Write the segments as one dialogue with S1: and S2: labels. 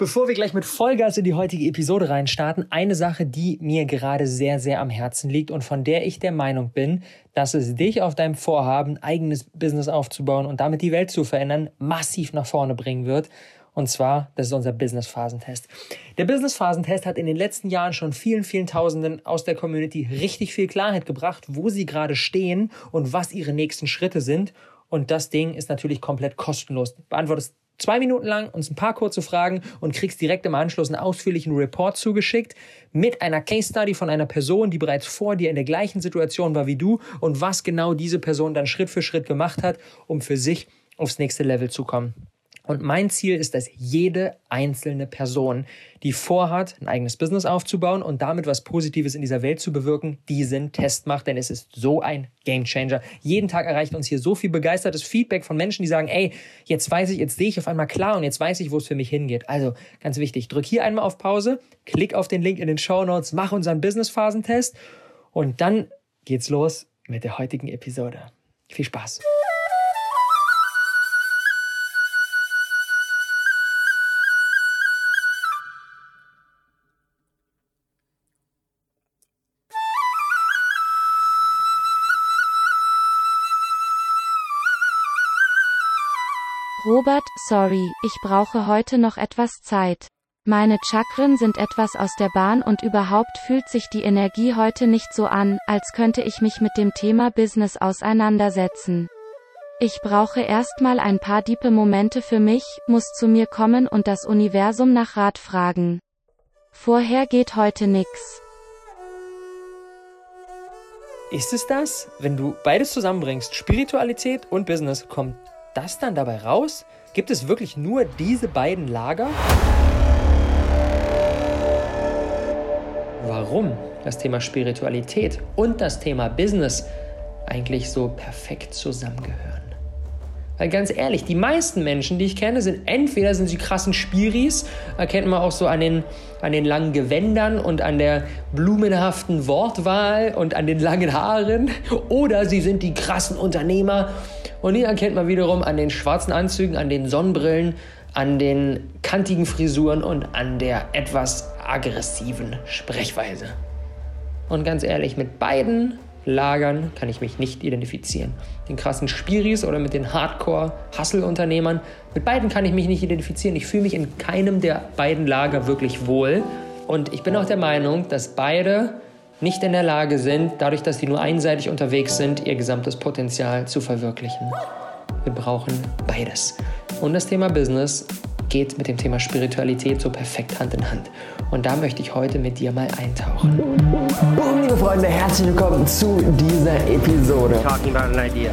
S1: Bevor wir gleich mit Vollgas in die heutige Episode reinstarten, eine Sache, die mir gerade sehr, sehr am Herzen liegt und von der ich der Meinung bin, dass es dich auf deinem Vorhaben, eigenes Business aufzubauen und damit die Welt zu verändern, massiv nach vorne bringen wird. Und zwar, das ist unser Business-Phasentest. Der Business-Phasentest hat in den letzten Jahren schon vielen, vielen Tausenden aus der Community richtig viel Klarheit gebracht, wo sie gerade stehen und was ihre nächsten Schritte sind. Und das Ding ist natürlich komplett kostenlos. Beantwortest zwei Minuten lang uns ein paar kurze Fragen und kriegst direkt im Anschluss einen ausführlichen Report zugeschickt mit einer Case Study von einer Person, die bereits vor dir in der gleichen Situation war wie du und was genau diese Person dann Schritt für Schritt gemacht hat, um für sich aufs nächste Level zu kommen. Und mein Ziel ist, dass jede einzelne Person, die vorhat, ein eigenes Business aufzubauen und damit was Positives in dieser Welt zu bewirken, diesen Test macht, denn es ist so ein Gamechanger. Jeden Tag erreicht uns hier so viel begeistertes Feedback von Menschen, die sagen, ey, jetzt weiß ich, jetzt sehe ich auf einmal klar und jetzt weiß ich, wo es für mich hingeht. Also ganz wichtig, drück hier einmal auf Pause, klick auf den Link in den Show Notes, mach unseren Business-Phasentest und dann geht's los mit der heutigen Episode. Viel Spaß!
S2: Robert, sorry, ich brauche heute noch etwas Zeit. Meine Chakren sind etwas aus der Bahn und überhaupt fühlt sich die Energie heute nicht so an, als könnte ich mich mit dem Thema Business auseinandersetzen. Ich brauche erstmal ein paar diepe Momente für mich, muss zu mir kommen und das Universum nach Rat fragen. Vorher geht heute nix.
S1: Ist es das? Wenn du beides zusammenbringst, Spiritualität und Business, kommt das dann dabei raus? Gibt es wirklich nur diese beiden Lager? Warum das Thema Spiritualität und das Thema Business eigentlich so perfekt zusammengehören? Weil ganz ehrlich, die meisten Menschen, die ich kenne, sind entweder sind sie krassen Spiris, erkennt man auch so an den, an den langen Gewändern und an der blumenhaften Wortwahl und an den langen Haaren, oder sie sind die krassen Unternehmer und die erkennt man wiederum an den schwarzen Anzügen, an den Sonnenbrillen, an den kantigen Frisuren und an der etwas aggressiven Sprechweise. Und ganz ehrlich, mit beiden Lagern kann ich mich nicht identifizieren. Den krassen Spiris oder mit den Hardcore-Hustle-Unternehmern, mit beiden kann ich mich nicht identifizieren. Ich fühle mich in keinem der beiden Lager wirklich wohl. Und ich bin auch der Meinung, dass beide nicht in der Lage sind, dadurch, dass sie nur einseitig unterwegs sind, ihr gesamtes Potenzial zu verwirklichen. Wir brauchen beides. Und das Thema Business geht mit dem Thema Spiritualität so perfekt Hand in Hand. Und da möchte ich heute mit dir mal eintauchen.
S3: Boom, liebe Freunde, herzlich willkommen zu dieser Episode.
S4: Talking about an idea.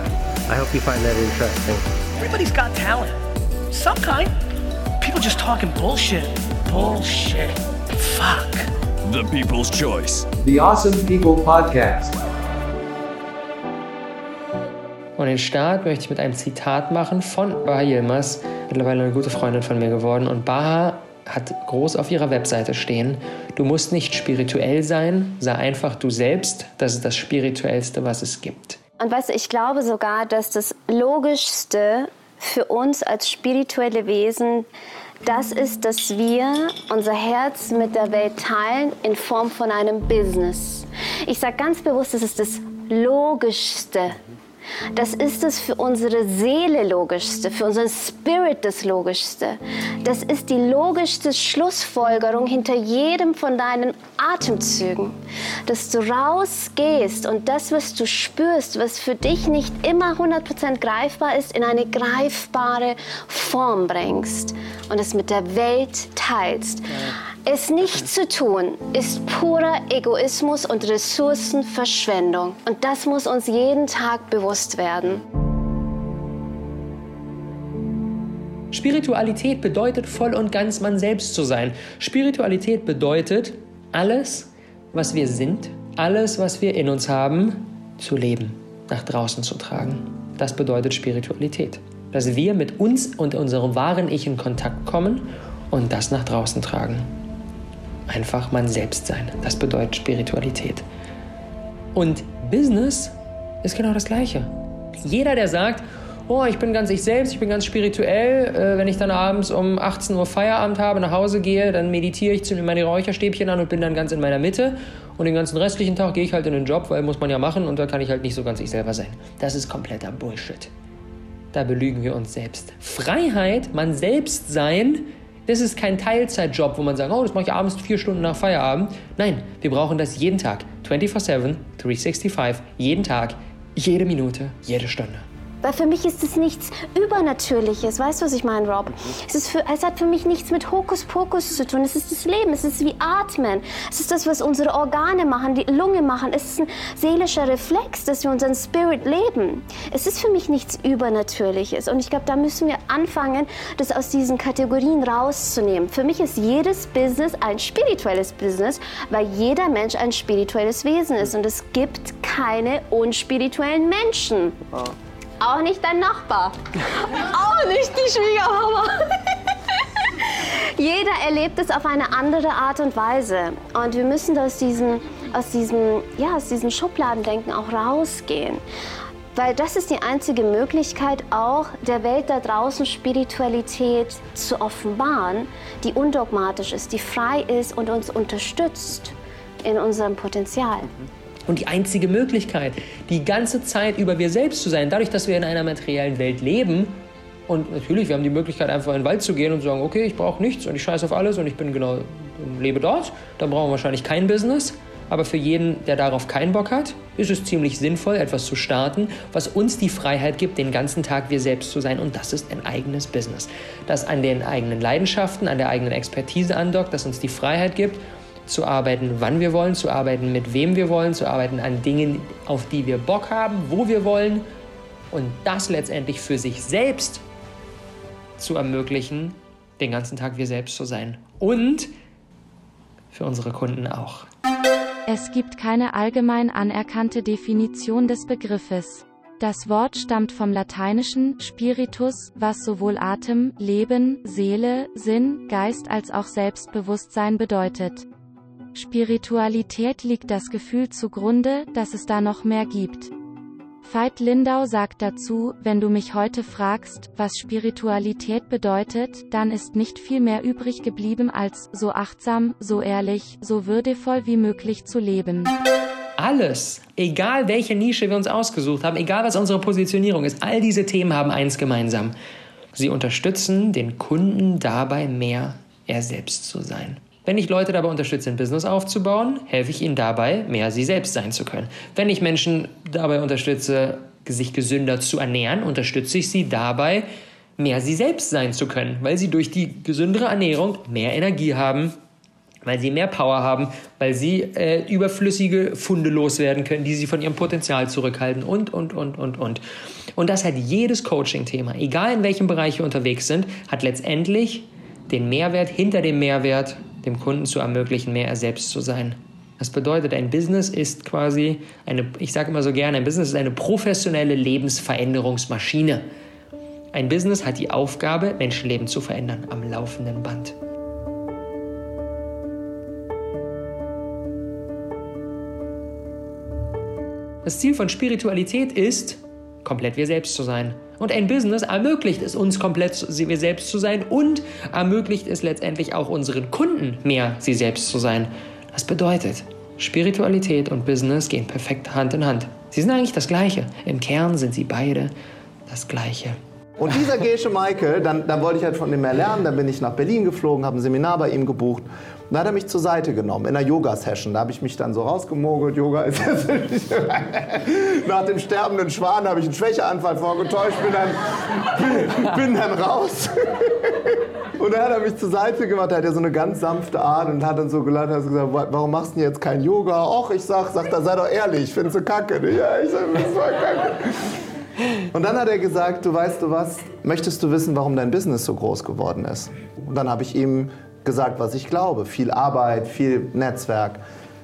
S4: I hope you find that interesting.
S5: Everybody's got talent. Some kind. People just talking bullshit. Bullshit. Fuck.
S6: The People's Choice.
S7: The Awesome People Podcast.
S1: Und den Start möchte ich mit einem Zitat machen von Baha Yilmaz, mittlerweile eine gute Freundin von mir geworden. Und Baha hat groß auf ihrer Webseite stehen, du musst nicht spirituell sein, sei einfach du selbst, das ist das Spirituellste, was es gibt.
S8: Und weißt du, ich glaube sogar, dass das Logischste für uns als spirituelle Wesen das ist, dass wir unser Herz mit der Welt teilen in Form von einem Business. Ich sage ganz bewusst, das ist das Logischste das ist es für unsere Seele logischste, für unseren Spirit das logischste. Das ist die logischste Schlussfolgerung hinter jedem von deinen Atemzügen. Dass du rausgehst und das, was du spürst, was für dich nicht immer 100% greifbar ist, in eine greifbare Form bringst und es mit der Welt teilst. Es nicht zu tun, ist purer Egoismus und Ressourcenverschwendung. Und das muss uns jeden Tag bewusst werden.
S1: Spiritualität bedeutet voll und ganz man selbst zu sein. Spiritualität bedeutet alles, was wir sind, alles, was wir in uns haben, zu leben, nach draußen zu tragen. Das bedeutet Spiritualität. Dass wir mit uns und unserem wahren Ich in Kontakt kommen und das nach draußen tragen einfach man selbst sein. Das bedeutet Spiritualität. Und Business ist genau das Gleiche. Jeder, der sagt, oh, ich bin ganz ich selbst, ich bin ganz spirituell. Äh, wenn ich dann abends um 18 Uhr Feierabend habe, nach Hause gehe, dann meditiere ich, zünde meine Räucherstäbchen an und bin dann ganz in meiner Mitte. Und den ganzen restlichen Tag gehe ich halt in den Job, weil muss man ja machen und da kann ich halt nicht so ganz ich selber sein. Das ist kompletter Bullshit. Da belügen wir uns selbst. Freiheit, man selbst sein, das ist kein Teilzeitjob, wo man sagt, oh, das mache ich abends vier Stunden nach Feierabend. Nein, wir brauchen das jeden Tag. 24-7, 365, jeden Tag, jede Minute, jede Stunde.
S8: Weil für mich ist es nichts Übernatürliches. Weißt du, was ich meine, Rob? Es, ist für, es hat für mich nichts mit Hokuspokus zu tun. Es ist das Leben. Es ist wie Atmen. Es ist das, was unsere Organe machen, die Lunge machen. Es ist ein seelischer Reflex, dass wir unseren Spirit leben. Es ist für mich nichts Übernatürliches. Und ich glaube, da müssen wir anfangen, das aus diesen Kategorien rauszunehmen. Für mich ist jedes Business ein spirituelles Business, weil jeder Mensch ein spirituelles Wesen ist. Und es gibt keine unspirituellen Menschen. Auch nicht dein Nachbar. Auch nicht die Schwiegermama. Jeder erlebt es auf eine andere Art und Weise. Und wir müssen aus diesem, aus diesem, ja, aus diesem Schubladendenken auch rausgehen. Weil das ist die einzige Möglichkeit, auch der Welt da draußen Spiritualität zu offenbaren, die undogmatisch ist, die frei ist und uns unterstützt in unserem Potenzial.
S1: Und die einzige Möglichkeit, die ganze Zeit über wir selbst zu sein, dadurch, dass wir in einer materiellen Welt leben, und natürlich, wir haben die Möglichkeit, einfach in den Wald zu gehen und zu sagen, okay, ich brauche nichts und ich scheiße auf alles und ich bin genau, lebe dort, dann brauchen wir wahrscheinlich kein Business. Aber für jeden, der darauf keinen Bock hat, ist es ziemlich sinnvoll, etwas zu starten, was uns die Freiheit gibt, den ganzen Tag wir selbst zu sein. Und das ist ein eigenes Business. Das an den eigenen Leidenschaften, an der eigenen Expertise andockt, das uns die Freiheit gibt, zu arbeiten, wann wir wollen, zu arbeiten, mit wem wir wollen, zu arbeiten an Dingen, auf die wir Bock haben, wo wir wollen und das letztendlich für sich selbst zu ermöglichen, den ganzen Tag wir selbst zu sein und für unsere Kunden auch.
S2: Es gibt keine allgemein anerkannte Definition des Begriffes. Das Wort stammt vom lateinischen Spiritus, was sowohl Atem, Leben, Seele, Sinn, Geist als auch Selbstbewusstsein bedeutet. Spiritualität liegt das Gefühl zugrunde, dass es da noch mehr gibt. Veit Lindau sagt dazu, wenn du mich heute fragst, was Spiritualität bedeutet, dann ist nicht viel mehr übrig geblieben als, so achtsam, so ehrlich, so würdevoll wie möglich zu leben.
S1: Alles, egal welche Nische wir uns ausgesucht haben, egal was unsere Positionierung ist, all diese Themen haben eins gemeinsam. Sie unterstützen den Kunden dabei, mehr er selbst zu sein. Wenn ich Leute dabei unterstütze, ein Business aufzubauen, helfe ich ihnen dabei, mehr sie selbst sein zu können. Wenn ich Menschen dabei unterstütze, sich gesünder zu ernähren, unterstütze ich sie dabei, mehr sie selbst sein zu können, weil sie durch die gesündere Ernährung mehr Energie haben, weil sie mehr Power haben, weil sie äh, überflüssige Funde loswerden können, die sie von ihrem Potenzial zurückhalten und, und, und, und, und. Und das hat jedes Coaching-Thema, egal in welchem Bereich wir unterwegs sind, hat letztendlich den Mehrwert hinter dem Mehrwert dem Kunden zu ermöglichen, mehr er selbst zu sein. Das bedeutet, ein Business ist quasi eine, ich sage immer so gerne, ein Business ist eine professionelle Lebensveränderungsmaschine. Ein Business hat die Aufgabe, Menschenleben zu verändern am laufenden Band. Das Ziel von Spiritualität ist, komplett wir selbst zu sein. Und ein Business ermöglicht es uns komplett wir selbst zu sein und ermöglicht es letztendlich auch unseren Kunden mehr sie selbst zu sein. Das bedeutet, Spiritualität und Business gehen perfekt Hand in Hand. Sie sind eigentlich das Gleiche. Im Kern sind sie beide das Gleiche.
S9: Und dieser Gesche Michael, dann, dann wollte ich halt von dem mehr lernen, dann bin ich nach Berlin geflogen, habe ein Seminar bei ihm gebucht. Und da hat er mich zur Seite genommen, in einer Yoga-Session. Da habe ich mich dann so rausgemogelt. Yoga ist nicht. Nach dem sterbenden Schwan habe ich einen Schwächeanfall vorgetäuscht, bin dann, bin, dann raus. Und dann hat er mich zur Seite gemacht. Er hat ja so eine ganz sanfte Art und hat dann so gelacht und gesagt: Warum machst du denn jetzt kein Yoga? Och, ich sag, sag da sei doch ehrlich, findest du kacke? Ja, ich sag, das war kacke. Und dann hat er gesagt, du weißt du was, möchtest du wissen, warum dein Business so groß geworden ist? Und dann habe ich ihm gesagt, was ich glaube. Viel Arbeit, viel Netzwerk.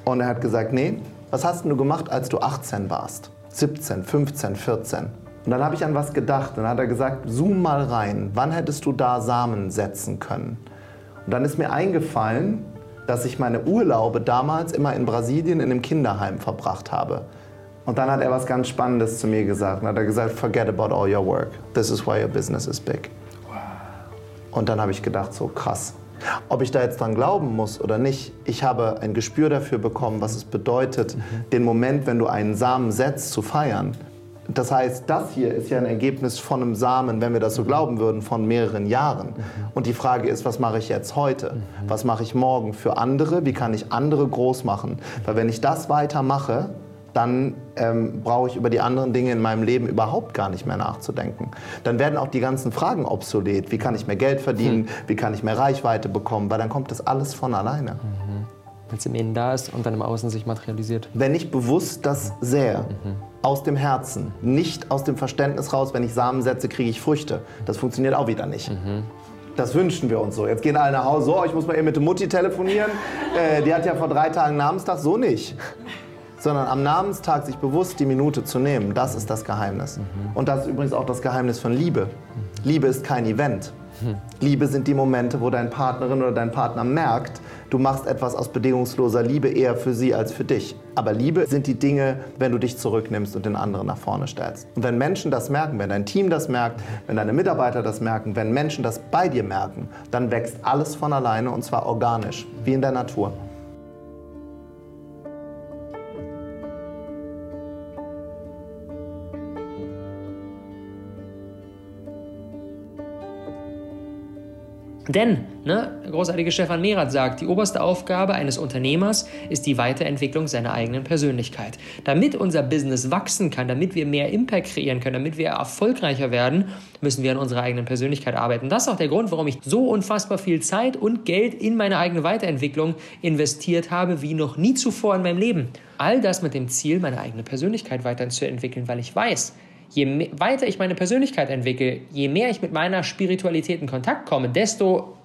S9: Und er hat gesagt, nee, was hast du gemacht, als du 18 warst? 17, 15, 14. Und dann habe ich an was gedacht. Dann hat er gesagt, zoom mal rein. Wann hättest du da Samen setzen können? Und dann ist mir eingefallen, dass ich meine Urlaube damals immer in Brasilien in einem Kinderheim verbracht habe. Und dann hat er was ganz Spannendes zu mir gesagt. Dann hat er gesagt, forget about all your work. This is why your business is big. Und dann habe ich gedacht, so krass. Ob ich da jetzt dran glauben muss oder nicht, ich habe ein Gespür dafür bekommen, was es bedeutet, den Moment, wenn du einen Samen setzt, zu feiern. Das heißt, das hier ist ja ein Ergebnis von einem Samen, wenn wir das so glauben würden, von mehreren Jahren. Und die Frage ist, was mache ich jetzt heute? Was mache ich morgen für andere? Wie kann ich andere groß machen? Weil wenn ich das weitermache, dann ähm, brauche ich über die anderen Dinge in meinem Leben überhaupt gar nicht mehr nachzudenken. Dann werden auch die ganzen Fragen obsolet. Wie kann ich mehr Geld verdienen? Wie kann ich mehr Reichweite bekommen? Weil dann kommt das alles von alleine.
S1: Wenn es im Innen da ist und dann im Außen sich materialisiert.
S9: Wenn ich bewusst das sähe, aus dem Herzen, nicht aus dem Verständnis raus, wenn ich Samen setze, kriege ich Früchte. Das funktioniert auch wieder nicht. Das wünschen wir uns so. Jetzt gehen alle nach Hause, so, ich muss mal eben mit der Mutti telefonieren. Äh, die hat ja vor drei Tagen Namenstag, so nicht. Sondern am Namenstag sich bewusst die Minute zu nehmen, das ist das Geheimnis. Und das ist übrigens auch das Geheimnis von Liebe. Liebe ist kein Event. Liebe sind die Momente, wo dein Partnerin oder dein Partner merkt, du machst etwas aus bedingungsloser Liebe eher für sie als für dich. Aber Liebe sind die Dinge, wenn du dich zurücknimmst und den anderen nach vorne stellst. Und wenn Menschen das merken, wenn dein Team das merkt, wenn deine Mitarbeiter das merken, wenn Menschen das bei dir merken, dann wächst alles von alleine und zwar organisch, wie in der Natur.
S1: Denn, ne, der großartige Stefan Merath sagt, die oberste Aufgabe eines Unternehmers ist die Weiterentwicklung seiner eigenen Persönlichkeit. Damit unser Business wachsen kann, damit wir mehr Impact kreieren können, damit wir erfolgreicher werden, müssen wir an unserer eigenen Persönlichkeit arbeiten. Das ist auch der Grund, warum ich so unfassbar viel Zeit und Geld in meine eigene Weiterentwicklung investiert habe, wie noch nie zuvor in meinem Leben. All das mit dem Ziel, meine eigene Persönlichkeit weiterzuentwickeln, weil ich weiß, je weiter ich meine Persönlichkeit entwickle, je mehr ich mit meiner Spiritualität in Kontakt komme, desto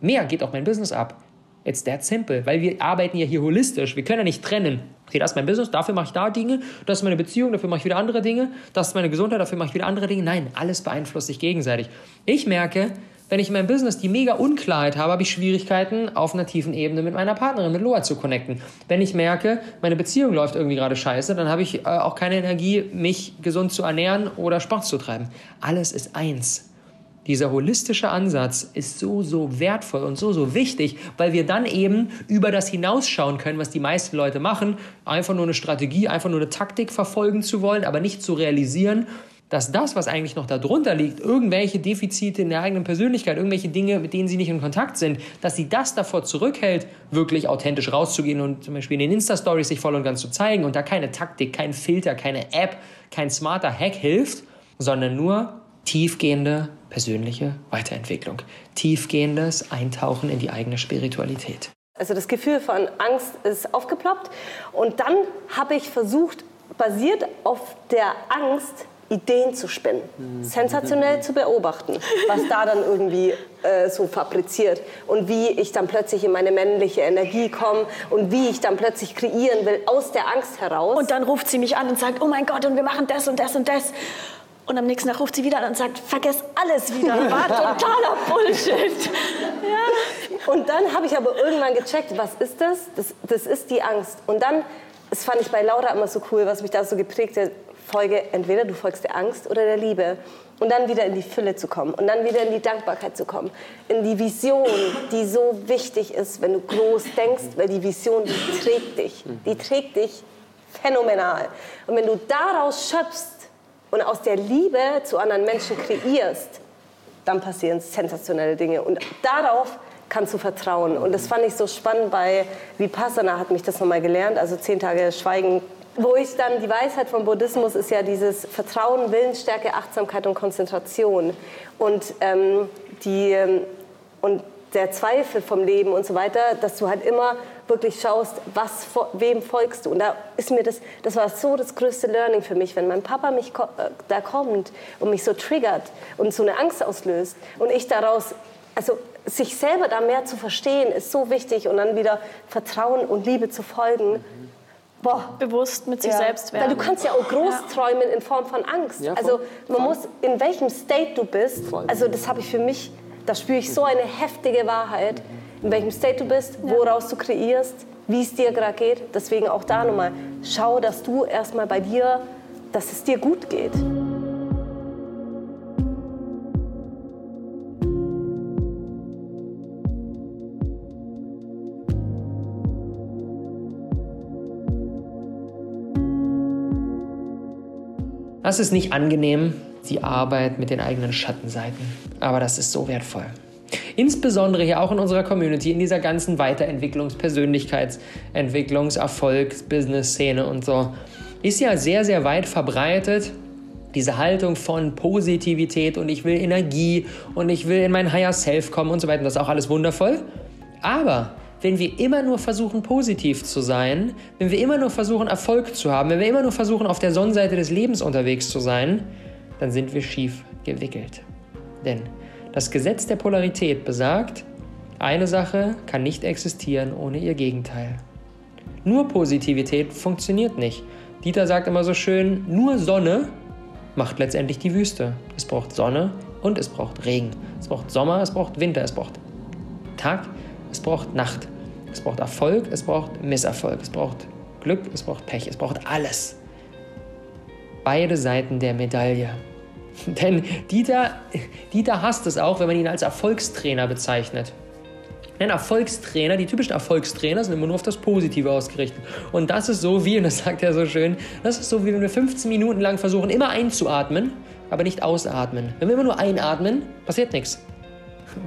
S1: mehr geht auch mein Business ab. It's that simple, weil wir arbeiten ja hier holistisch. Wir können ja nicht trennen. Okay, das ist mein Business, dafür mache ich da Dinge, das ist meine Beziehung, dafür mache ich wieder andere Dinge, das ist meine Gesundheit, dafür mache ich wieder andere Dinge. Nein, alles beeinflusst sich gegenseitig. Ich merke, wenn ich in meinem Business die mega Unklarheit habe, habe ich Schwierigkeiten, auf einer tiefen Ebene mit meiner Partnerin, mit Loa zu connecten. Wenn ich merke, meine Beziehung läuft irgendwie gerade scheiße, dann habe ich äh, auch keine Energie, mich gesund zu ernähren oder Sport zu treiben. Alles ist eins. Dieser holistische Ansatz ist so, so wertvoll und so, so wichtig, weil wir dann eben über das hinausschauen können, was die meisten Leute machen. Einfach nur eine Strategie, einfach nur eine Taktik verfolgen zu wollen, aber nicht zu realisieren, dass das, was eigentlich noch darunter liegt, irgendwelche Defizite in der eigenen Persönlichkeit, irgendwelche Dinge, mit denen sie nicht in Kontakt sind, dass sie das davor zurückhält, wirklich authentisch rauszugehen und zum Beispiel in den Insta-Stories sich voll und ganz zu zeigen und da keine Taktik, kein Filter, keine App, kein smarter Hack hilft, sondern nur tiefgehende persönliche Weiterentwicklung, tiefgehendes Eintauchen in die eigene Spiritualität.
S10: Also das Gefühl von Angst ist aufgeploppt und dann habe ich versucht, basiert auf der Angst, Ideen zu spinnen, sensationell zu beobachten, was da dann irgendwie äh, so fabriziert und wie ich dann plötzlich in meine männliche Energie komme und wie ich dann plötzlich kreieren will aus der Angst heraus.
S11: Und dann ruft sie mich an und sagt, oh mein Gott, und wir machen das und das und das. Und am nächsten Tag ruft sie wieder an und sagt, vergiss alles wieder. War totaler Bullshit. Ja.
S10: Und dann habe ich aber irgendwann gecheckt, was ist das? das? Das ist die Angst. Und dann, das fand ich bei Laura immer so cool, was mich da so geprägt hat, folge entweder du folgst der Angst oder der Liebe. Und dann wieder in die Fülle zu kommen und dann wieder in die Dankbarkeit zu kommen. In die Vision, die so wichtig ist, wenn du groß denkst, weil die Vision, die trägt dich. Die trägt dich phänomenal. Und wenn du daraus schöpfst und aus der Liebe zu anderen Menschen kreierst, dann passieren sensationelle Dinge. Und darauf kannst du vertrauen. Und das fand ich so spannend bei Vipassana, hat mich das nochmal gelernt, also zehn Tage Schweigen. Wo ich dann, die Weisheit vom Buddhismus ist ja dieses Vertrauen, Willensstärke, Achtsamkeit und Konzentration. Und, ähm, die, ähm, und der Zweifel vom Leben und so weiter, dass du halt immer wirklich schaust, was, wem folgst du. Und da ist mir das, das war so das größte Learning für mich, wenn mein Papa mich äh, da kommt und mich so triggert und so eine Angst auslöst und ich daraus, also sich selber da mehr zu verstehen, ist so wichtig und dann wieder Vertrauen und Liebe zu folgen. Boah.
S11: Bewusst mit sich
S10: Ja.
S11: selbst
S10: Weil
S11: werden.
S10: du kannst ja auch groß
S11: Ja.
S10: träumen in Form von Angst.
S1: Ja, voll.
S10: also man
S1: Voll.
S10: muss, in welchem State du bist,
S1: Voll.
S10: also das habe ich für mich, da spüre ich so eine heftige Wahrheit. in welchem State du bist, woraus du kreierst, wie es dir gerade geht. Deswegen auch da nochmal, schau, dass du erstmal bei dir, dass es dir gut geht.
S1: Das ist nicht angenehm, die Arbeit mit den eigenen Schattenseiten. Aber das ist so wertvoll. Insbesondere hier auch in unserer Community, in dieser ganzen Weiterentwicklungs-, Persönlichkeitsentwicklungs-, Erfolgs-, Business-Szene und so, ist ja sehr, sehr weit verbreitet. Diese Haltung von Positivität und ich will Energie und ich will in mein Higher Self kommen und so weiter. Das ist auch alles wundervoll. Aber wenn wir immer nur versuchen, positiv zu sein, wenn wir immer nur versuchen, Erfolg zu haben, wenn wir immer nur versuchen, auf der Sonnenseite des Lebens unterwegs zu sein, dann sind wir schief gewickelt. Denn das Gesetz der Polarität besagt, eine Sache kann nicht existieren ohne ihr Gegenteil. Nur Positivität funktioniert nicht. Dieter sagt immer so schön, nur Sonne macht letztendlich die Wüste. Es braucht Sonne und es braucht Regen. Es braucht Sommer, es braucht Winter, es braucht Tag, es braucht Nacht. Es braucht Erfolg, es braucht Misserfolg, es braucht Glück, es braucht Pech, es braucht alles. Beide Seiten der Medaille. Denn Dieter, Dieter hasst es auch, wenn man ihn als Erfolgstrainer bezeichnet. Ein Erfolgstrainer, die typischen Erfolgstrainer sind immer nur auf das Positive ausgerichtet. Und das ist so wie, und das sagt er so schön, das ist so wie wenn wir 15 Minuten lang versuchen, immer einzuatmen, aber nicht ausatmen. Wenn wir immer nur einatmen, passiert nichts.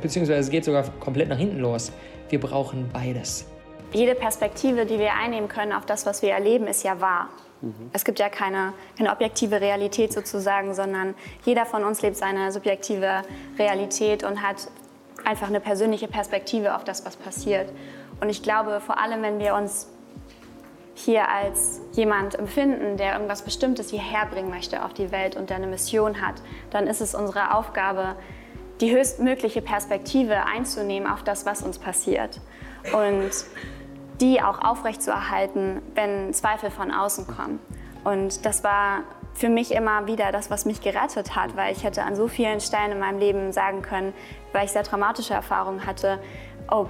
S1: Beziehungsweise es geht sogar komplett nach hinten los. Wir brauchen beides.
S12: Jede Perspektive, die wir einnehmen können auf das, was wir erleben, ist ja wahr. Mhm. Es gibt ja keine, keine objektive Realität sozusagen, sondern jeder von uns lebt seine subjektive Realität und hat einfach eine persönliche Perspektive auf das, was passiert. Und ich glaube, vor allem, wenn wir uns hier als jemand empfinden, der irgendwas Bestimmtes hierher bringen möchte auf die Welt und der eine Mission hat, dann ist es unsere Aufgabe, die höchstmögliche Perspektive einzunehmen auf das, was uns passiert. Und die auch aufrechtzuerhalten, wenn Zweifel von außen kommen. Und das war für mich immer wieder das, was mich gerettet hat, weil ich hätte an so vielen Stellen in meinem Leben sagen können, weil ich sehr traumatische Erfahrungen hatte, oh,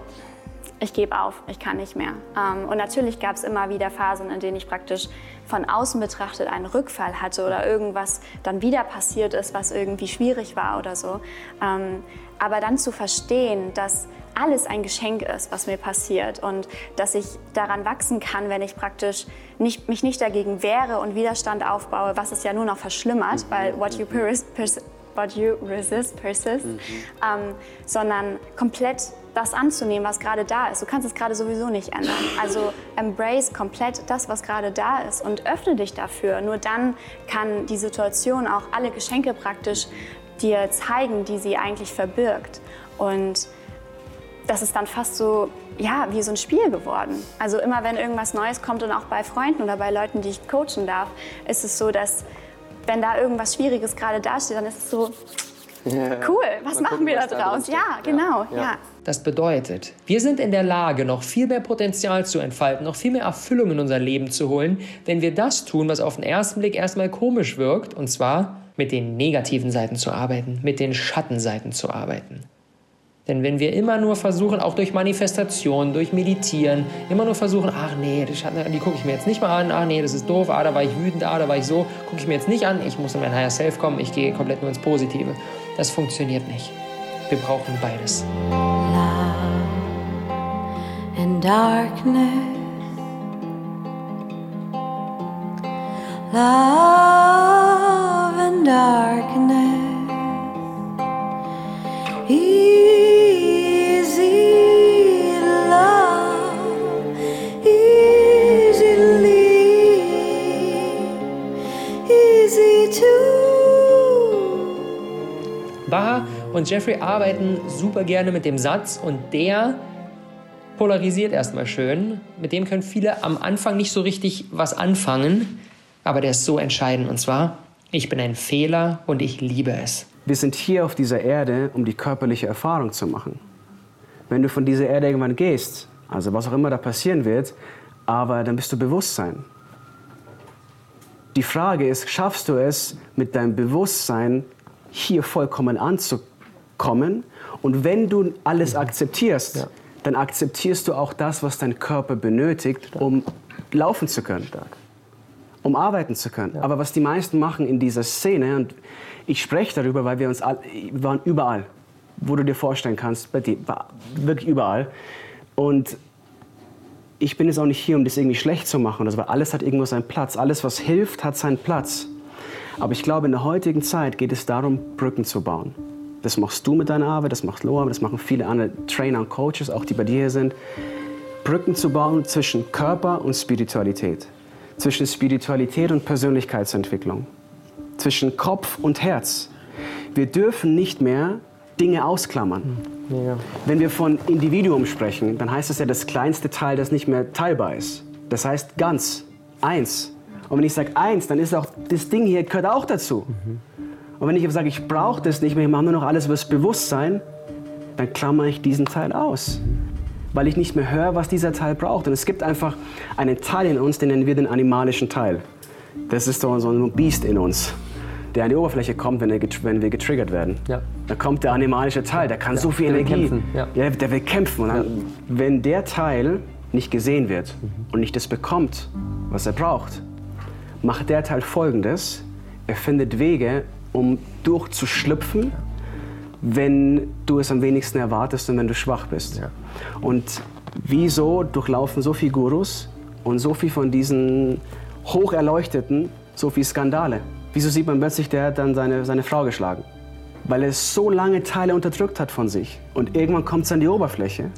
S12: ich gebe auf, ich kann nicht mehr. Ähm, und natürlich gab es immer wieder Phasen, in denen ich praktisch von außen betrachtet einen Rückfall hatte oder irgendwas dann wieder passiert ist, was irgendwie schwierig war oder so. Ähm, aber dann zu verstehen, dass alles ein Geschenk ist, was mir passiert und dass ich daran wachsen kann, wenn ich praktisch nicht, mich nicht dagegen wehre und Widerstand aufbaue, was es ja nur noch verschlimmert, mhm. weil what you, pers pers what you resist persists, mhm. ähm, sondern komplett das anzunehmen, was gerade da ist. Du kannst es gerade sowieso nicht ändern. Also embrace komplett das, was gerade da ist und öffne dich dafür. Nur dann kann die Situation auch alle Geschenke praktisch dir zeigen, die sie eigentlich verbirgt. Und das ist dann fast so, ja, wie so ein Spiel geworden. Also immer wenn irgendwas Neues kommt und auch bei Freunden oder bei Leuten, die ich coachen darf, ist es so, dass wenn da irgendwas Schwieriges gerade dasteht, dann ist es so, cool, was machen wir da draus? Ja, genau, ja. ja.
S1: Das bedeutet, wir sind in der Lage, noch viel mehr Potenzial zu entfalten, noch viel mehr Erfüllung in unser Leben zu holen, wenn wir das tun, was auf den ersten Blick erstmal komisch wirkt, und zwar mit den negativen Seiten zu arbeiten, mit den Schattenseiten zu arbeiten. Denn wenn wir immer nur versuchen, auch durch Manifestation, durch Meditieren, immer nur versuchen, ach nee, die gucke ich mir jetzt nicht mal an, ach nee, das ist doof, ah, da war ich wütend, ah, da war ich so, gucke ich mir jetzt nicht an, ich muss in mein Higher Self kommen, ich gehe komplett nur ins Positive. Das funktioniert nicht. Wir brauchen beides. Love and darkness. Love and darkness. Baha und Jeffrey arbeiten super gerne mit dem Satz und der polarisiert erstmal schön. Mit dem können viele am Anfang nicht so richtig was anfangen, aber der ist so entscheidend und zwar, ich bin ein Fehler und ich liebe es.
S13: Wir sind hier auf dieser Erde, um die körperliche Erfahrung zu machen. Wenn du von dieser Erde irgendwann gehst, also was auch immer da passieren wird, aber dann bist du Bewusstsein. Die Frage ist, schaffst du es mit deinem Bewusstsein hier vollkommen anzukommen? Und wenn du alles akzeptierst, ja. dann akzeptierst du auch das, was dein Körper benötigt, um laufen zu können. Um arbeiten zu können. Aber was die meisten machen in dieser Szene, und ich spreche darüber, weil wir uns all, wir waren überall, wo du dir vorstellen kannst, bei dir, wirklich überall. Und ich bin jetzt auch nicht hier, um das irgendwie schlecht zu machen, also, weil alles hat irgendwo seinen Platz. Alles, was hilft, hat seinen Platz. Aber ich glaube, in der heutigen Zeit geht es darum, Brücken zu bauen. Das machst du mit deiner Arbeit, das macht Loa, das machen viele andere Trainer und Coaches, auch die bei dir hier sind. Brücken zu bauen zwischen Körper und Spiritualität, zwischen Spiritualität und Persönlichkeitsentwicklung, zwischen Kopf und Herz. Wir dürfen nicht mehr Dinge ausklammern.
S3: Mega.
S13: Wenn wir von Individuum sprechen, dann heißt es ja das kleinste Teil, das nicht mehr teilbar ist. Das heißt ganz, eins. Und wenn ich sage eins, dann ist auch das Ding hier gehört auch dazu. Und wenn ich sage, ich brauche das nicht mehr, ich mache nur noch alles über das Bewusstsein, dann klammere ich diesen Teil aus. Weil ich nicht mehr höre, was dieser Teil braucht. Und es gibt einfach einen Teil in uns, den nennen wir den animalischen Teil. Das ist so so ein Biest in uns, der an die Oberfläche kommt, wenn, er wenn wir getriggert werden.
S3: Ja.
S13: Da kommt der animalische Teil, der kann
S3: Ja,
S13: so viel
S3: der will
S13: Energie.
S3: kämpfen, ja.
S13: der will kämpfen. Und dann, wenn der Teil nicht gesehen wird und nicht das bekommt, was er braucht, macht der Teil folgendes: Er findet Wege, um durchzuschlüpfen, wenn du es am wenigsten erwartest und wenn du schwach bist. Und wieso durchlaufen so viele Gurus und so viel von diesen Hocherleuchteten so viele Skandale? Wieso sieht man plötzlich, der hat dann seine, seine Frau geschlagen? Weil er so lange Teile unterdrückt hat von sich. Und irgendwann kommt es an die Oberfläche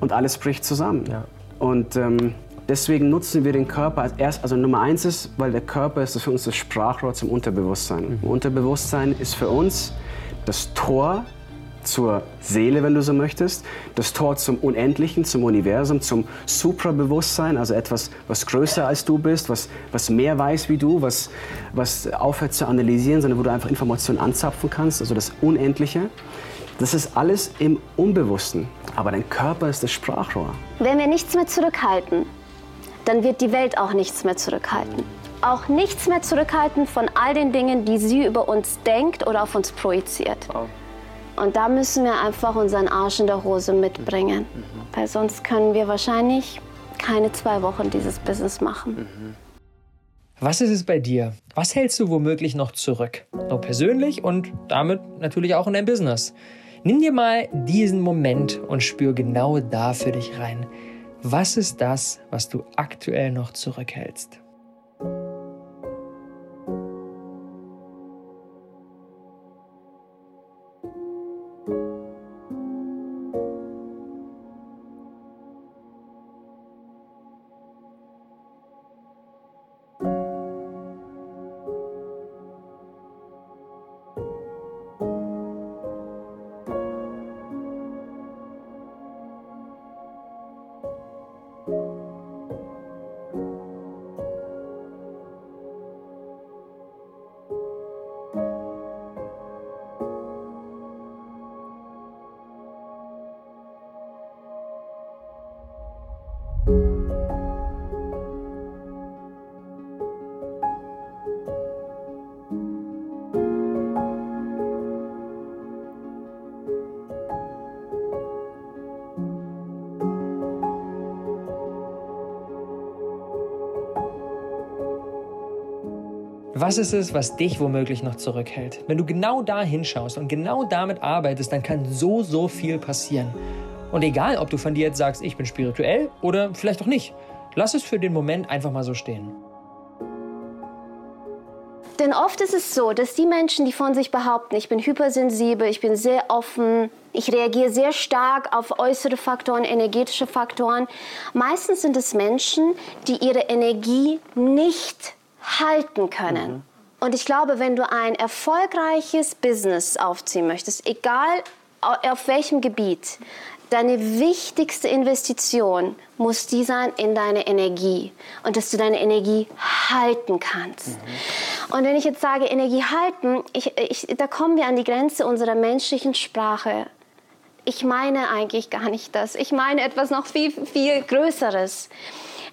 S13: und alles bricht zusammen. Und ähm, deswegen nutzen wir den Körper als erst, also Nummer eins ist, weil der Körper ist für uns das Sprachrohr zum Unterbewusstsein. Unterbewusstsein ist für uns das Tor zur Seele, wenn du so möchtest, das Tor zum Unendlichen, zum Universum, zum Suprabewusstsein, also etwas, was größer als du bist, was, was mehr weiß wie du, was, was aufhört zu analysieren, sondern wo du einfach Informationen anzapfen kannst, also das Unendliche. Das ist alles im Unbewussten. Aber dein Körper ist das Sprachrohr.
S8: Wenn wir nichts mehr zurückhalten, dann wird die Welt auch nichts mehr zurückhalten. Auch nichts mehr zurückhalten von all den Dingen, die sie über uns denkt oder auf uns projiziert. Und da müssen wir einfach unseren Arsch in der Hose mitbringen. Weil sonst können wir wahrscheinlich keine zwei Wochen dieses Business machen.
S1: Was ist es bei dir? Was hältst du womöglich noch zurück? So persönlich und damit natürlich auch in dein Business. Nimm dir mal diesen Moment und spür genau da für dich rein. Was ist das, was du aktuell noch zurückhältst? Was ist es, was dich womöglich noch zurückhält? Wenn du genau da hinschaust und genau damit arbeitest, dann kann so, so viel passieren. Und egal, ob du von dir jetzt sagst, ich bin spirituell oder vielleicht auch nicht, lass es für den Moment einfach mal so stehen.
S8: Denn oft ist es so, dass die Menschen, die von sich behaupten, ich bin hypersensibel, ich bin sehr offen, ich reagiere sehr stark auf äußere Faktoren, energetische Faktoren, meistens sind es Menschen, die ihre Energie nicht halten können. Und ich glaube, wenn du ein erfolgreiches Business aufziehen möchtest, egal au- auf welchem Gebiet, deine wichtigste Investition muss die sein in deine Energie und dass du deine Energie halten kannst. Und wenn ich jetzt sage Energie halten, ich, ich, da kommen wir an die Grenze unserer menschlichen Sprache. Ich meine eigentlich gar nicht das. Ich meine etwas noch viel, viel Größeres.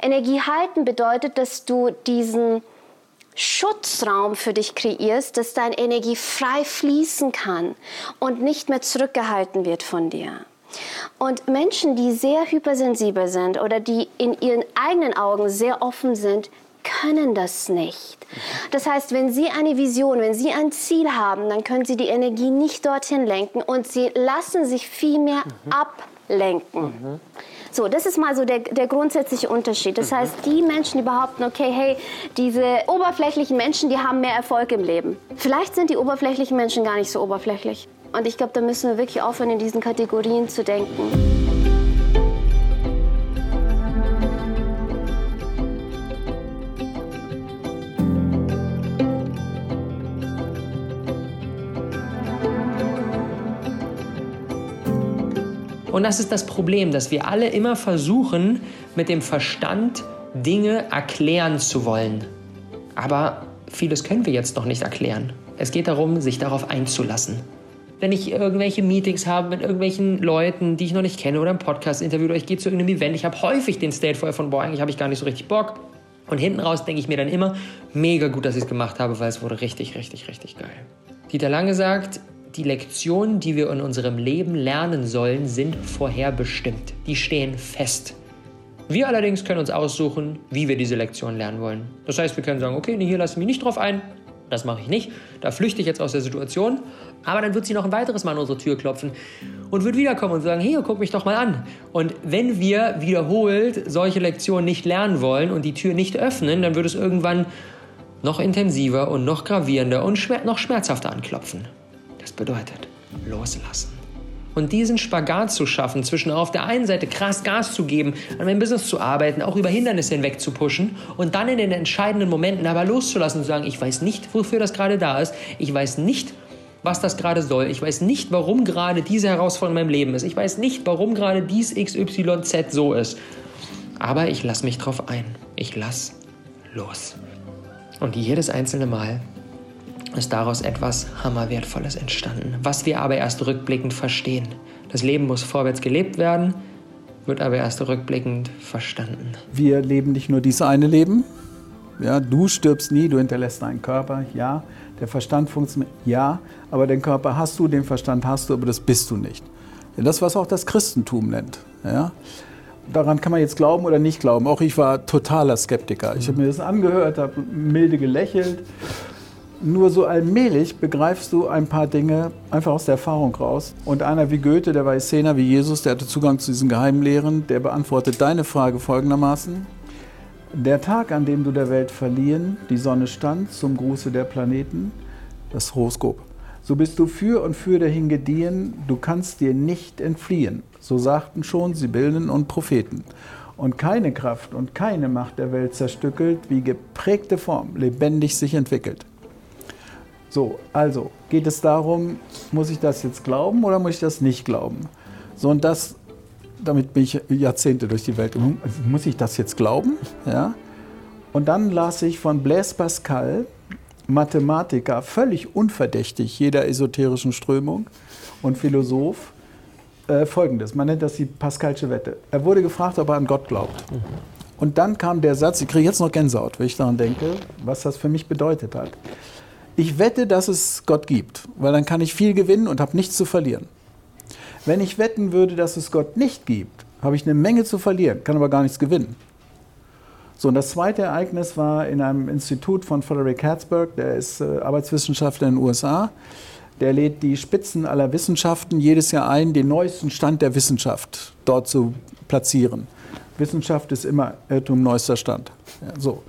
S8: Energie halten bedeutet, dass du diesen Schutzraum für dich kreierst, dass deine Energie frei fließen kann und nicht mehr zurückgehalten wird von dir. Und Menschen, die sehr hypersensibel sind oder die in ihren eigenen Augen sehr offen sind, können das nicht. Das heißt, wenn Sie eine Vision, wenn Sie ein Ziel haben, dann können Sie die Energie nicht dorthin lenken und Sie lassen sich vielmehr mhm. ablenken. Mhm. So, das ist mal so der, der grundsätzliche Unterschied. Das mhm. heißt, die Menschen, die behaupten, okay, hey, diese oberflächlichen Menschen, die haben mehr Erfolg im Leben. Vielleicht sind die oberflächlichen Menschen gar nicht so oberflächlich. Und ich glaube, da müssen wir wirklich aufhören, in diesen Kategorien zu denken.
S1: Und das ist das Problem, dass wir alle immer versuchen, mit dem Verstand Dinge erklären zu wollen. Aber vieles können wir jetzt noch nicht erklären. Es geht darum, sich darauf einzulassen. Wenn ich irgendwelche Meetings habe mit irgendwelchen Leuten, die ich noch nicht kenne oder ein Podcast-Interview oder ich gehe zu irgendeinem Event, ich habe häufig den State vorher von, boah, eigentlich habe ich gar nicht so richtig Bock. Und hinten raus denke ich mir dann immer, mega gut, dass ich es gemacht habe, weil es wurde richtig, richtig, richtig geil. Dieter Lange sagt, die Lektionen, die wir in unserem Leben lernen sollen, sind vorherbestimmt. Die stehen fest. Wir allerdings können uns aussuchen, wie wir diese Lektionen lernen wollen. Das heißt, wir können sagen, okay, nee, hier lasse ich mich nicht drauf ein, das mache ich nicht, da flüchte ich jetzt aus der Situation, aber dann wird sie noch ein weiteres Mal an unsere Tür klopfen und wird wiederkommen und sagen, hier, guck mich doch mal an. Und wenn wir wiederholt solche Lektionen nicht lernen wollen und die Tür nicht öffnen, dann wird es irgendwann noch intensiver und noch gravierender und schmer noch schmerzhafter anklopfen. Bedeutet loslassen. Und diesen Spagat zu schaffen, zwischen auf der einen Seite krass Gas zu geben, an meinem Business zu arbeiten, auch über Hindernisse hinweg zu pushen und dann in den entscheidenden Momenten aber loszulassen und zu sagen, ich weiß nicht, wofür das gerade da ist, ich weiß nicht, was das gerade soll, ich weiß nicht, warum gerade diese Herausforderung in meinem Leben ist, ich weiß nicht, warum gerade dies XYZ so ist, aber ich lasse mich drauf ein, ich lasse los. Und jedes einzelne Mal ist daraus etwas Hammerwertvolles entstanden, was wir aber erst rückblickend verstehen. Das Leben muss vorwärts gelebt werden, wird aber erst rückblickend verstanden.
S14: Wir leben nicht nur dieses eine Leben. Ja, du stirbst nie, du hinterlässt deinen Körper, ja. Der Verstand funktioniert, ja. Aber den Körper hast du, den Verstand hast du, aber das bist du nicht. Ja, das, was auch das Christentum nennt. Ja. Daran kann man jetzt glauben oder nicht glauben. Auch ich war totaler Skeptiker. Ich habe mir das angehört, habe milde gelächelt nur so allmählich begreifst du ein paar Dinge einfach aus der Erfahrung raus. Und einer wie Goethe, der war Essener wie Jesus, der hatte Zugang zu diesen Geheimlehren, der beantwortet deine Frage folgendermaßen. Der Tag, an dem du der Welt verliehen, die Sonne stand zum Gruße der Planeten, das Horoskop. So bist du für und für dahin gediehen, du kannst dir nicht entfliehen. So sagten schon Sibyllen und Propheten. Und keine Kraft und keine Macht der Welt zerstückelt, wie geprägte Form lebendig sich entwickelt. So, also geht es darum, muss ich das jetzt glauben oder muss ich das nicht glauben? So, und das, damit bin ich Jahrzehnte durch die Welt. Muss ich das jetzt glauben? Ja? Und dann las ich von Blaise Pascal, Mathematiker, völlig unverdächtig jeder esoterischen Strömung und Philosoph, äh, folgendes: Man nennt das die Pascalsche Wette. Er wurde gefragt, ob er an Gott glaubt. Und dann kam der Satz, ich kriege jetzt noch Gänsehaut, wenn ich daran denke, was das für mich bedeutet hat. Ich wette, dass es Gott gibt, weil dann kann ich viel gewinnen und habe nichts zu verlieren. Wenn ich wetten würde, dass es Gott nicht gibt, habe ich eine Menge zu verlieren, kann aber gar nichts gewinnen. So, und das zweite Ereignis war in einem Institut von Frederick Herzberg, der ist äh, Arbeitswissenschaftler in den USA. Der lädt die Spitzen aller Wissenschaften jedes Jahr ein, den neuesten Stand der Wissenschaft dort zu platzieren. Wissenschaft ist immer Irrtum neuester Stand. Ja, so.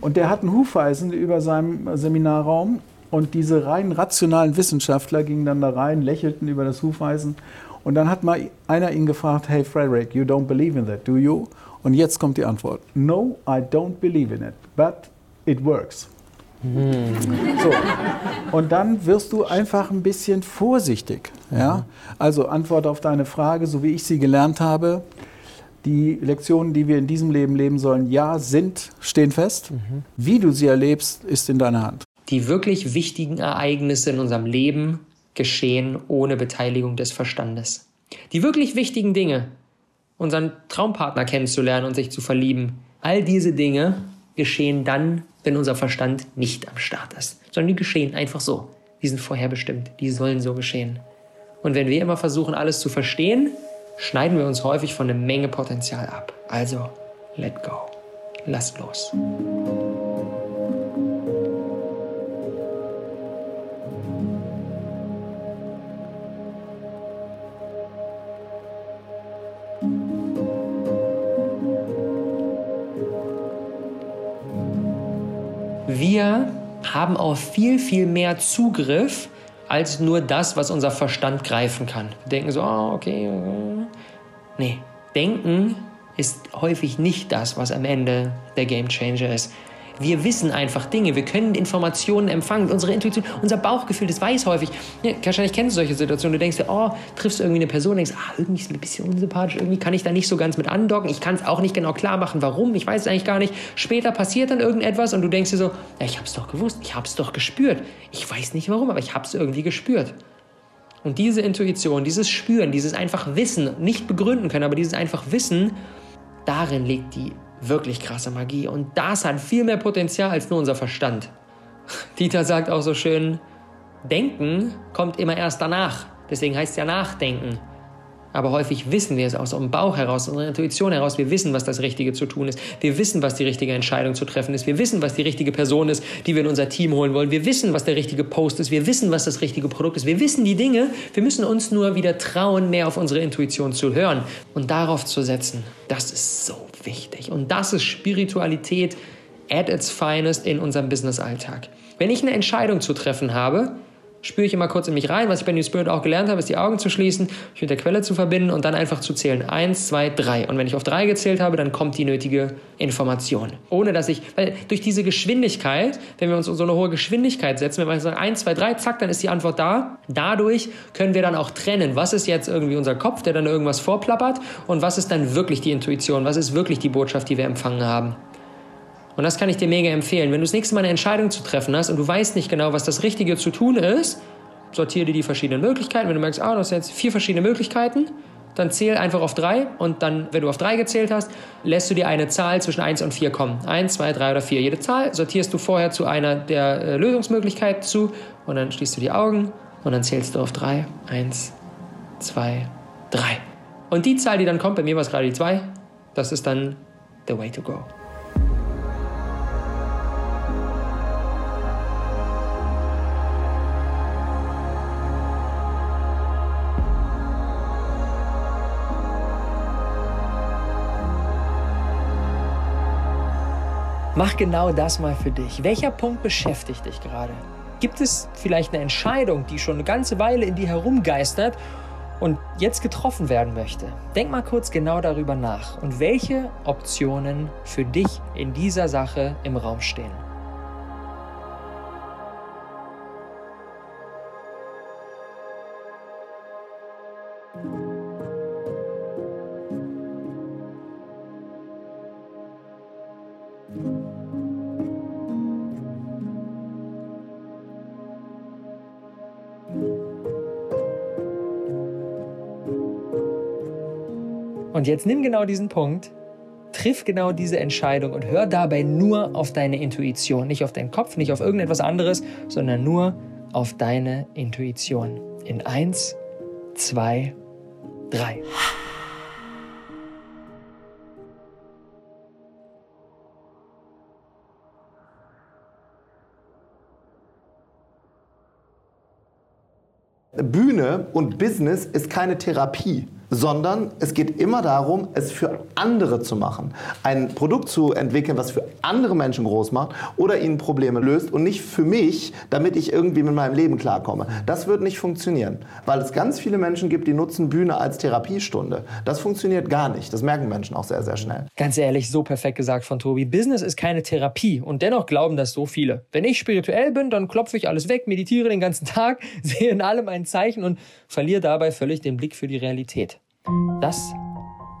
S14: Und der hat ein Hufeisen über seinem Seminarraum und diese rein rationalen Wissenschaftler gingen dann da rein, lächelten über das Hufeisen. Und dann hat mal einer ihn gefragt, hey Frederick, you don't believe in that, do you? Und jetzt kommt die Antwort, no, I don't believe in it, but it works. Hm. So. Und dann wirst du einfach ein bisschen vorsichtig. Ja? Also Antwort auf deine Frage, so wie ich sie gelernt habe, die Lektionen, die wir in diesem Leben leben sollen, ja, sind, stehen fest. Mhm. Wie du sie erlebst, ist in deiner Hand
S1: die wirklich wichtigen Ereignisse in unserem Leben geschehen ohne Beteiligung des Verstandes. Die wirklich wichtigen Dinge, unseren Traumpartner kennenzulernen und sich zu verlieben, all diese Dinge geschehen dann, wenn unser Verstand nicht am Start ist, sondern die geschehen einfach so. Die sind vorherbestimmt, die sollen so geschehen. Und wenn wir immer versuchen, alles zu verstehen, schneiden wir uns häufig von einer Menge Potenzial ab. Also, let go. Lasst los. Wir haben auf viel, viel mehr Zugriff als nur das, was unser Verstand greifen kann. Wir denken so, oh, okay. Nee, denken ist häufig nicht das, was am Ende der Game Changer ist. Wir wissen einfach Dinge, wir können Informationen empfangen. Unsere Intuition, unser Bauchgefühl, das weiß häufig. Ja, wahrscheinlich kennst du solche Situationen. Du denkst dir, oh, triffst irgendwie eine Person, denkst, ah, irgendwie ist mir ein bisschen unsympathisch, irgendwie kann ich da nicht so ganz mit andocken. Ich kann es auch nicht genau klar machen, warum. Ich weiß es eigentlich gar nicht. Später passiert dann irgendetwas und du denkst dir so, ja, ich habe es doch gewusst, ich habe es doch gespürt. Ich weiß nicht warum, aber ich habe es irgendwie gespürt. Und diese Intuition, dieses Spüren, dieses einfach Wissen, nicht begründen können, aber dieses einfach Wissen, darin liegt die wirklich krasse Magie. Und das hat viel mehr Potenzial als nur unser Verstand. Dieter sagt auch so schön, Denken kommt immer erst danach. Deswegen heißt es ja Nachdenken. Aber häufig wissen wir es aus unserem Bauch heraus, aus unserer Intuition heraus. Wir wissen, was das Richtige zu tun ist. Wir wissen, was die richtige Entscheidung zu treffen ist. Wir wissen, was die richtige Person ist, die wir in unser Team holen wollen. Wir wissen, was der richtige Post ist. Wir wissen, was das richtige Produkt ist. Wir wissen die Dinge. Wir müssen uns nur wieder trauen, mehr auf unsere Intuition zu hören und darauf zu setzen. Das ist so wichtig. Und das ist Spiritualität at its finest in unserem Business-Alltag. Wenn ich eine Entscheidung zu treffen habe, spüre ich immer kurz in mich rein. Was ich bei New Spirit auch gelernt habe, ist die Augen zu schließen, mich mit der Quelle zu verbinden und dann einfach zu zählen. Eins, zwei, drei. Und wenn ich auf drei gezählt habe, dann kommt die nötige Information. Ohne dass ich, weil durch diese Geschwindigkeit, wenn wir uns so eine hohe Geschwindigkeit setzen, wenn wir sagen eins, zwei, drei, zack, dann ist die Antwort da. Dadurch können wir dann auch trennen, was ist jetzt irgendwie unser Kopf, der dann irgendwas vorplappert und was ist dann wirklich die Intuition, was ist wirklich die Botschaft, die wir empfangen haben. Und das kann ich dir mega empfehlen. Wenn du das nächste Mal eine Entscheidung zu treffen hast und du weißt nicht genau, was das Richtige zu tun ist, sortiere dir die verschiedenen Möglichkeiten. Wenn du merkst, ah, du hast jetzt vier verschiedene Möglichkeiten, dann zähl einfach auf drei und dann, wenn du auf drei gezählt hast, lässt du dir eine Zahl zwischen eins und vier kommen. Eins, zwei, drei oder vier. Jede Zahl sortierst du vorher zu einer der äh, Lösungsmöglichkeiten zu und dann schließt du die Augen und dann zählst du auf drei. Eins, zwei, drei. Und die Zahl, die dann kommt, bei mir war es gerade die zwei, das ist dann the way to go. Mach genau das mal für dich. Welcher Punkt beschäftigt dich gerade? Gibt es vielleicht eine Entscheidung, die schon eine ganze Weile in dir herumgeistert und jetzt getroffen werden möchte? Denk mal kurz genau darüber nach und welche Optionen für dich in dieser Sache im Raum stehen. Und jetzt nimm genau diesen Punkt, triff genau diese Entscheidung und hör dabei nur auf deine Intuition. Nicht auf deinen Kopf, nicht auf irgendetwas anderes, sondern nur auf deine Intuition. In eins, zwei, drei.
S9: Bühne und Business ist keine Therapie sondern es geht immer darum, es für andere zu machen. Ein Produkt zu entwickeln, was für andere Menschen groß macht oder ihnen Probleme löst und nicht für mich, damit ich irgendwie mit meinem Leben klarkomme. Das wird nicht funktionieren, weil es ganz viele Menschen gibt, die nutzen Bühne als Therapiestunde. Das funktioniert gar nicht. Das merken Menschen auch sehr, sehr schnell.
S1: Ganz ehrlich, so perfekt gesagt von Tobi. Business ist keine Therapie und dennoch glauben das so viele. Wenn ich spirituell bin, dann klopfe ich alles weg, meditiere den ganzen Tag, sehe in allem ein Zeichen und verliere dabei völlig den Blick für die Realität. Das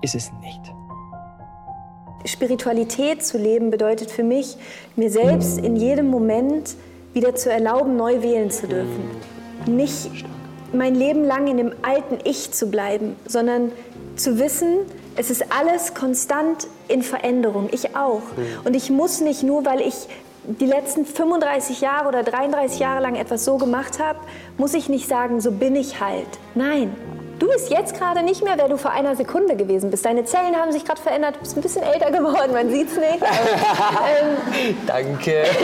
S1: ist es nicht.
S11: Spiritualität zu leben bedeutet für mich, mir selbst in jedem Moment wieder zu erlauben, neu wählen zu dürfen. Nicht mein Leben lang in dem alten Ich zu bleiben, sondern zu wissen, es ist alles konstant in Veränderung. Ich auch. Und ich muss nicht nur, weil ich die letzten 35 Jahre oder 33 Jahre lang etwas so gemacht habe, muss ich nicht sagen, so bin ich halt. Nein, Du bist jetzt gerade nicht mehr, wer du vor einer Sekunde gewesen bist. Deine Zellen haben sich gerade verändert, du bist ein bisschen älter geworden, man sieht es nicht. ähm,
S3: Danke.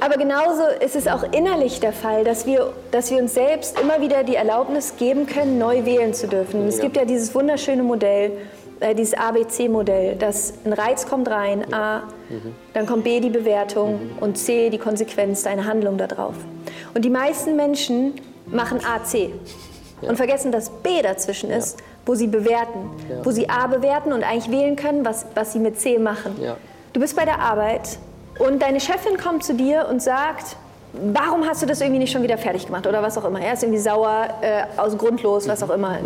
S11: Aber genauso ist es auch innerlich der Fall, dass wir, dass wir uns selbst immer wieder die Erlaubnis geben können, neu wählen zu dürfen. Es gibt ja dieses wunderschöne Modell, äh, dieses ABC-Modell, dass ein Reiz kommt rein, A, dann kommt B die Bewertung und C die Konsequenz deiner Handlung darauf. Und die meisten Menschen machen AC und vergessen, dass B dazwischen ist, wo sie bewerten,
S3: Ja.
S11: wo sie A bewerten und eigentlich wählen können, was, was sie mit C machen.
S3: Ja.
S11: Du bist bei der Arbeit und deine Chefin kommt zu dir und sagt, warum hast du das irgendwie nicht schon wieder fertig gemacht oder was auch immer. Er ist irgendwie sauer, äh, aus grundlos, was auch immer.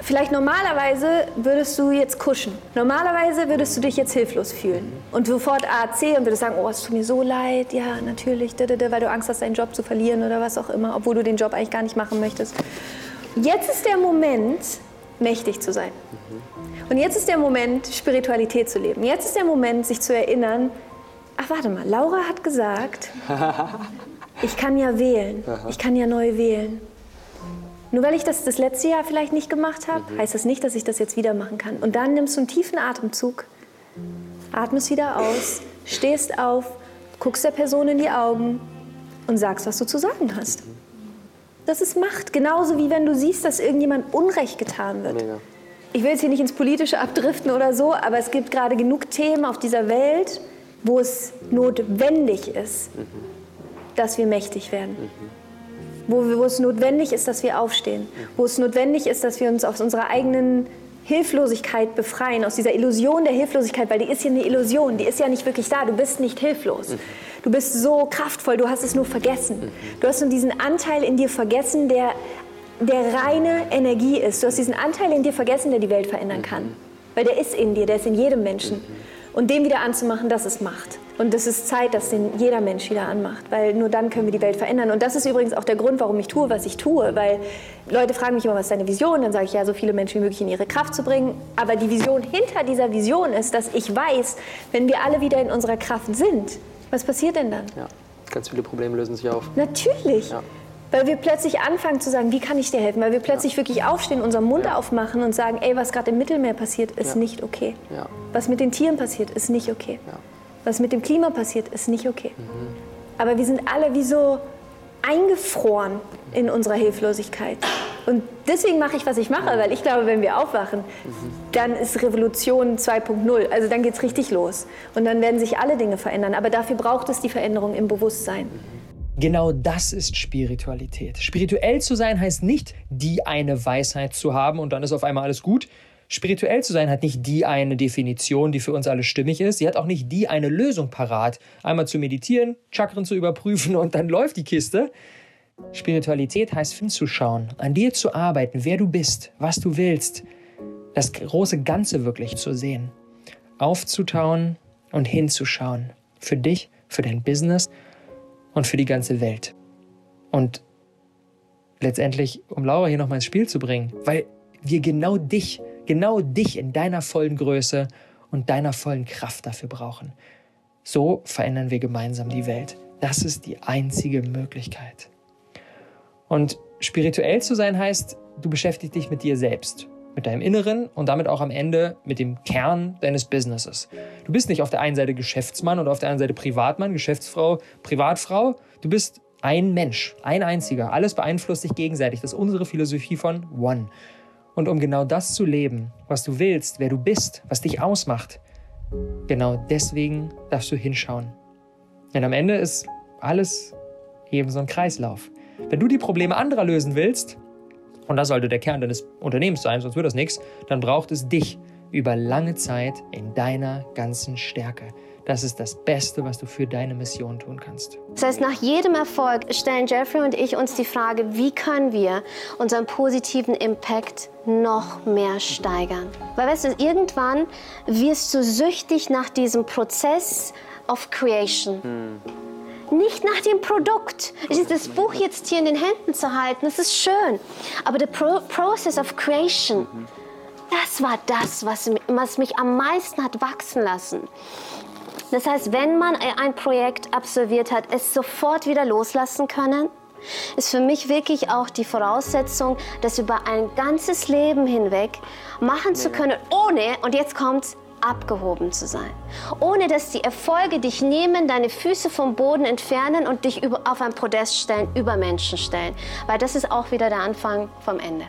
S11: Vielleicht normalerweise würdest du jetzt kuschen. Normalerweise würdest du dich jetzt hilflos fühlen. Und sofort AC und würdest sagen, oh, es tut mir so leid, ja, natürlich, da, da, da, weil du Angst hast, deinen Job zu verlieren oder was auch immer, obwohl du den Job eigentlich gar nicht machen möchtest. Jetzt ist der Moment, mächtig zu sein. Und jetzt ist der Moment, Spiritualität zu leben. Jetzt ist der Moment, sich zu erinnern, ach warte mal, Laura hat gesagt, ich kann ja wählen. Ich kann ja neu wählen. Nur weil ich das das letzte Jahr vielleicht nicht gemacht habe, heißt das nicht, dass ich das jetzt wieder machen kann. Und dann nimmst du einen tiefen Atemzug, atmest wieder aus, stehst auf, guckst der Person in die Augen und sagst, was du zu sagen hast. Das ist Macht, genauso wie wenn du siehst, dass irgendjemand Unrecht getan wird.
S3: Mega.
S11: Ich will jetzt hier nicht ins Politische abdriften oder so, aber es gibt gerade genug Themen auf dieser Welt, wo es notwendig ist, dass wir mächtig werden. Wo, wir- wo es notwendig ist, dass wir aufstehen. Wo es notwendig ist, dass wir uns aus unserer eigenen Hilflosigkeit befreien, aus dieser Illusion der Hilflosigkeit, weil die ist ja eine Illusion, die ist ja nicht wirklich da. Du bist nicht hilflos. Du bist so kraftvoll, du hast es nur vergessen. Du hast nur diesen Anteil in dir vergessen, der, der reine Energie ist. Du hast diesen Anteil in dir vergessen, der die Welt verändern kann. Weil der ist in dir, der ist in jedem Menschen. Und den wieder anzumachen, das ist Macht. Und es ist Zeit, dass den jeder Mensch wieder anmacht, weil nur dann können wir die Welt verändern. Und das ist übrigens auch der Grund, warum ich tue, was ich tue, weil Leute fragen mich immer, was ist deine Vision? Dann sage ich, ja, so viele Menschen wie möglich in ihre Kraft zu bringen. Aber die Vision hinter dieser Vision ist, dass ich weiß, wenn wir alle wieder in unserer Kraft sind, was passiert denn dann?
S3: Ja, ganz viele Probleme lösen sich auf.
S11: Natürlich.
S3: Ja.
S11: Weil wir plötzlich anfangen zu sagen, wie kann ich dir helfen? Weil wir plötzlich wirklich aufstehen, unseren Mund aufmachen und sagen, ey, was gerade im Mittelmeer passiert, ist
S3: Ja.
S11: nicht okay.
S3: Ja.
S11: Was mit den Tieren passiert, ist nicht okay. Was mit dem Klima passiert, ist nicht okay. Aber wir sind alle wie so eingefroren in unserer Hilflosigkeit. Und deswegen mache ich, was ich mache, weil ich glaube, wenn wir aufwachen, dann ist Revolution 2.0. Also dann geht es richtig los. Und dann werden sich alle Dinge verändern. Aber dafür braucht es die Veränderung im Bewusstsein.
S1: Genau das ist Spiritualität. Spirituell zu sein heißt nicht, die eine Weisheit zu haben und dann ist auf einmal alles gut. Spirituell zu sein hat nicht die eine Definition, die für uns alle stimmig ist. Sie hat auch nicht die eine Lösung parat. Einmal zu meditieren, Chakren zu überprüfen und dann läuft die Kiste. Spiritualität heißt hinzuschauen, an dir zu arbeiten, wer du bist, was du willst, das große Ganze wirklich zu sehen, aufzutauen und hinzuschauen. Für dich, für dein Business und für die ganze Welt. Und letztendlich, um Laura hier nochmal ins Spiel zu bringen, weil wir genau dich, genau dich in deiner vollen Größe und deiner vollen Kraft dafür brauchen. So verändern wir gemeinsam die Welt. Das ist die einzige Möglichkeit. Und spirituell zu sein heißt, du beschäftigst dich mit dir selbst, mit deinem Inneren und damit auch am Ende mit dem Kern deines Businesses. Du bist nicht auf der einen Seite Geschäftsmann und auf der anderen Seite Privatmann, Geschäftsfrau, Privatfrau. Du bist ein Mensch, ein einziger. Alles beeinflusst dich gegenseitig. Das ist unsere Philosophie von One. Und um genau das zu leben, was du willst, wer du bist, was dich ausmacht, genau deswegen darfst du hinschauen. Denn am Ende ist alles eben so ein Kreislauf. Wenn du die Probleme anderer lösen willst, und das sollte der Kern deines Unternehmens sein, sonst wird das nichts, dann braucht es dich über lange Zeit in deiner ganzen Stärke. Das ist das Beste, was du für deine Mission tun kannst.
S8: Das heißt, nach jedem Erfolg stellen Jeffrey und ich uns die Frage, wie können wir unseren positiven Impact noch mehr steigern? Weil weißt du, irgendwann wirst du süchtig nach diesem Prozess of Creation. Nicht nach dem Produkt. Das Buch jetzt hier in den Händen zu halten, das ist schön. Aber der Pro Process of Creation, das war das, was, was mich am meisten hat wachsen lassen. Das heißt, wenn man ein Projekt absolviert hat, es sofort wieder loslassen können ist für mich wirklich auch die Voraussetzung, das über ein ganzes Leben hinweg machen zu können, ohne, und jetzt kommt's, abgehoben zu sein. Ohne dass die Erfolge dich nehmen, deine Füße vom Boden entfernen und dich auf ein Podest stellen, über Menschen stellen. Weil das ist auch wieder der Anfang vom Ende.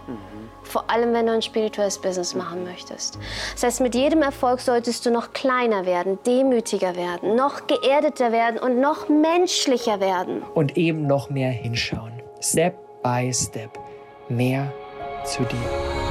S8: Vor allem, wenn du ein spirituelles Business machen möchtest. Das heißt, mit jedem Erfolg solltest du noch kleiner werden, demütiger werden, noch geerdeter werden und noch menschlicher werden.
S1: Und eben noch mehr hinschauen. Step by Step. Mehr zu dir.